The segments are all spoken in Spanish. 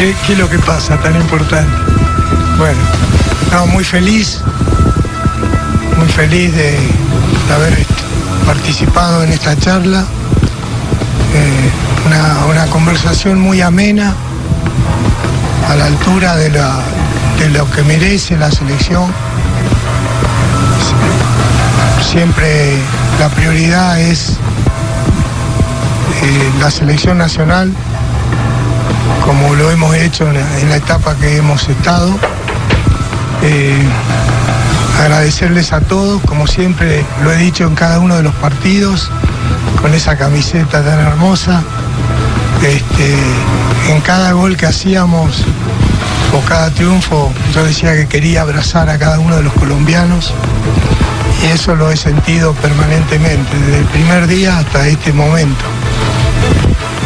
¿Qué, ¿Qué es lo que pasa tan importante? Bueno, no, muy feliz, muy feliz de, de haber participado en esta charla. Eh, una, una conversación muy amena, a la altura de, la, de lo que merece la selección. Siempre la prioridad es eh, la selección nacional como lo hemos hecho en la, etapa que hemos estado. Eh, agradecerles a todos, como siempre lo he dicho en cada uno de los partidos, con esa camiseta tan hermosa. Este, en cada gol que hacíamos o cada triunfo, yo decía que quería abrazar a cada uno de los colombianos y eso lo he sentido permanentemente, desde el primer día hasta este momento.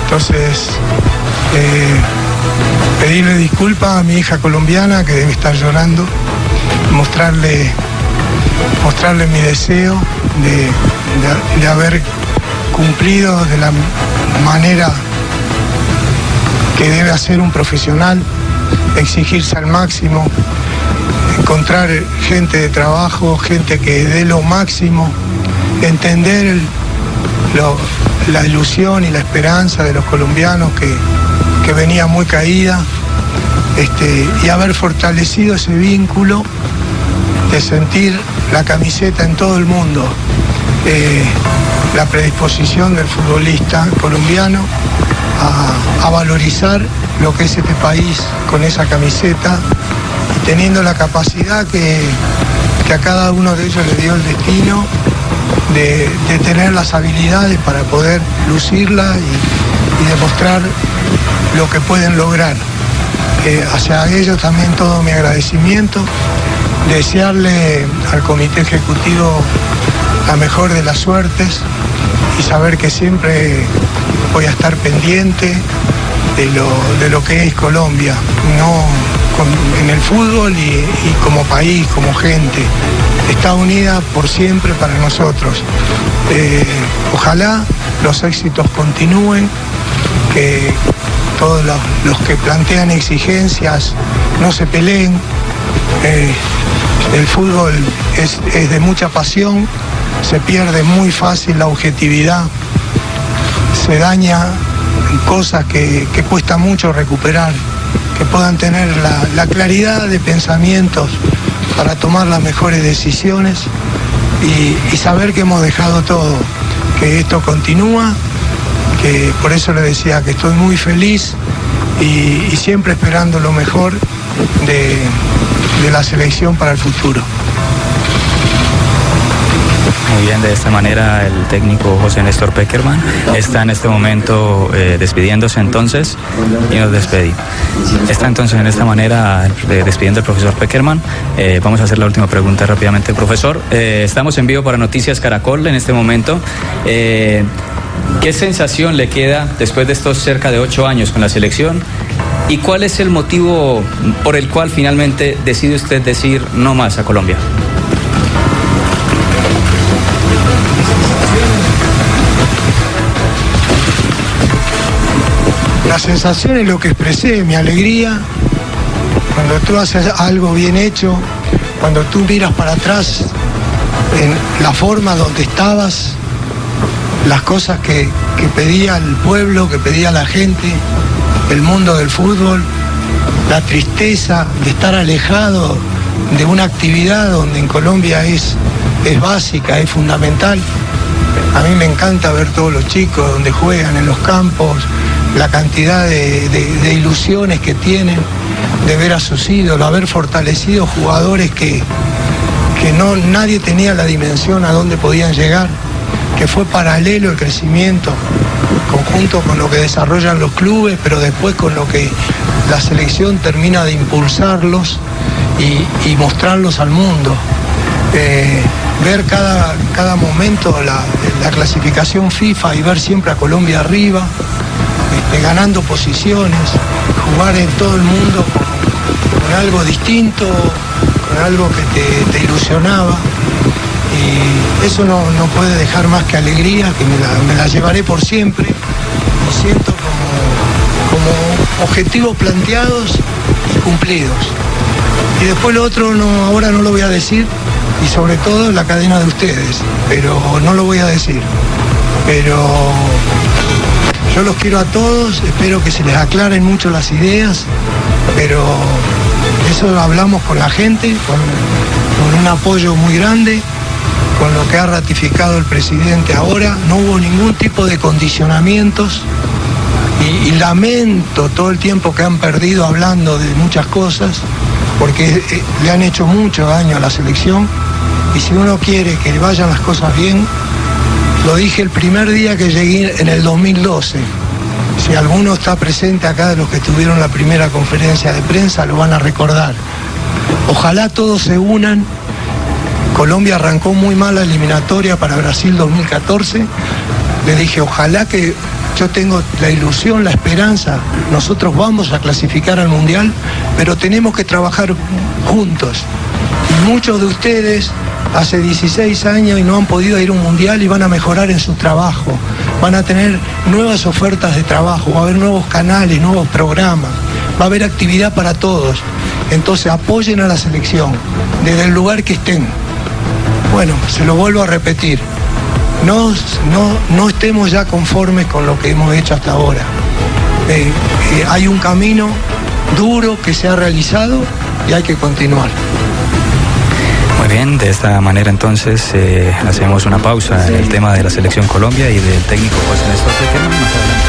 Entonces, eh, pedirle disculpas a mi hija colombiana que debe estar llorando, mostrarle, mostrarle mi deseo de, de- haber cumplido de la manera que debe hacer un profesional, exigirse al máximo, encontrar gente de trabajo, gente que dé lo máximo, entender la ilusión y la esperanza de los colombianos que, que venía muy caída este, y haber fortalecido ese vínculo de sentir la camiseta en todo el mundo, eh, la predisposición del futbolista colombiano a, valorizar lo que es este país con esa camiseta y teniendo la capacidad que, que a cada uno de ellos le dio el destino de, tener las habilidades para poder lucirla y demostrar lo que pueden lograr. Eh, hacia ellos también todo mi agradecimiento, desearle al comité ejecutivo la mejor de las suertes y saber que siempre voy a estar pendiente de lo, de lo que es Colombia, no en el fútbol y, como país, como gente. Está unida por siempre para nosotros. Eh, ojalá los éxitos continúen, todos los, que plantean exigencias no se peleen. Eh, el fútbol es, de mucha pasión, se pierde muy fácil la objetividad, se daña cosas que, que cuesta mucho recuperar, que puedan tener la, la claridad de pensamientos para tomar las mejores decisiones y saber que hemos dejado todo, que esto continúa, por eso le decía que estoy muy feliz y, siempre esperando lo mejor de, la selección para el futuro. Muy bien, de esta manera el técnico José Néstor Peckerman está en este momento eh, despidiéndose entonces y nos despedí. Está entonces en esta manera eh, despidiendo el profesor Peckerman. Eh, vamos a hacer la última pregunta rápidamente, profesor. Estamos en vivo para Noticias Caracol en este momento. ¿Qué sensación le queda después de estos cerca de ocho años con la selección? ¿Y cuál es el motivo por el cual finalmente decide usted decir no más a Colombia? La sensación es lo que expresé, mi alegría, cuando tú haces algo bien hecho, cuando tú miras para atrás en la forma donde estabas, las cosas que, que pedía el pueblo, que pedía la gente, el mundo del fútbol, la tristeza de estar alejado de una actividad donde en Colombia es, es básica, es fundamental. A mí me encanta ver todos los chicos donde juegan en los campos, la cantidad de, ilusiones que tienen de ver a sus ídolos, haber fortalecido jugadores que, que no, nadie tenía la dimensión a dónde podían llegar. Que fue paralelo el crecimiento, conjunto con lo que desarrollan los clubes, pero después con lo que la selección termina de impulsarlos y, mostrarlos al mundo. Eh, ver cada, cada momento la, la, clasificación FIFA y ver siempre a Colombia arriba, este, ganando posiciones, jugar en todo el mundo con, con algo distinto, con algo que te, te ilusionaba. Eso no, no, puede dejar más que alegría, que me la, llevaré por siempre. Me siento como, como objetivos planteados y cumplidos. Y después lo otro no, ahora no lo voy a decir, y sobre todo la cadena de ustedes, pero no lo voy a decir. Pero yo los quiero a todos, espero que se les aclaren mucho las ideas, pero eso hablamos con la gente, con, con un apoyo muy grande, con lo que ha ratificado el presidente ahora, no hubo ningún tipo de condicionamientos y, lamento todo el tiempo que han perdido hablando de muchas cosas, porque eh, le han hecho mucho daño a la selección y si uno quiere que vayan las cosas bien, lo dije el primer día que llegué en el 2012. Si alguno está presente acá de los que tuvieron la primera conferencia de prensa, lo van a recordar. Ojalá todos se unan. Colombia arrancó muy mal la eliminatoria para Brasil 2014. Le dije, ojalá que yo tengo la ilusión, la esperanza, nosotros vamos a clasificar al Mundial, pero tenemos que trabajar juntos. Y muchos de ustedes hace 16 años y no han podido ir a un mundial y van a mejorar en su trabajo. Van a tener nuevas ofertas de trabajo, va a haber nuevos canales, nuevos programas, va a haber actividad para todos. Entonces apoyen a la selección desde el lugar que estén. Bueno, se lo vuelvo a repetir. No, no, no estemos ya conformes con lo que hemos hecho hasta ahora. Eh, eh, hay un camino duro que se ha realizado y hay que continuar. Muy bien, de esta manera entonces eh, hacemos una pausa en el tema de la selección Colombia y del técnico José Néstor Pequerman.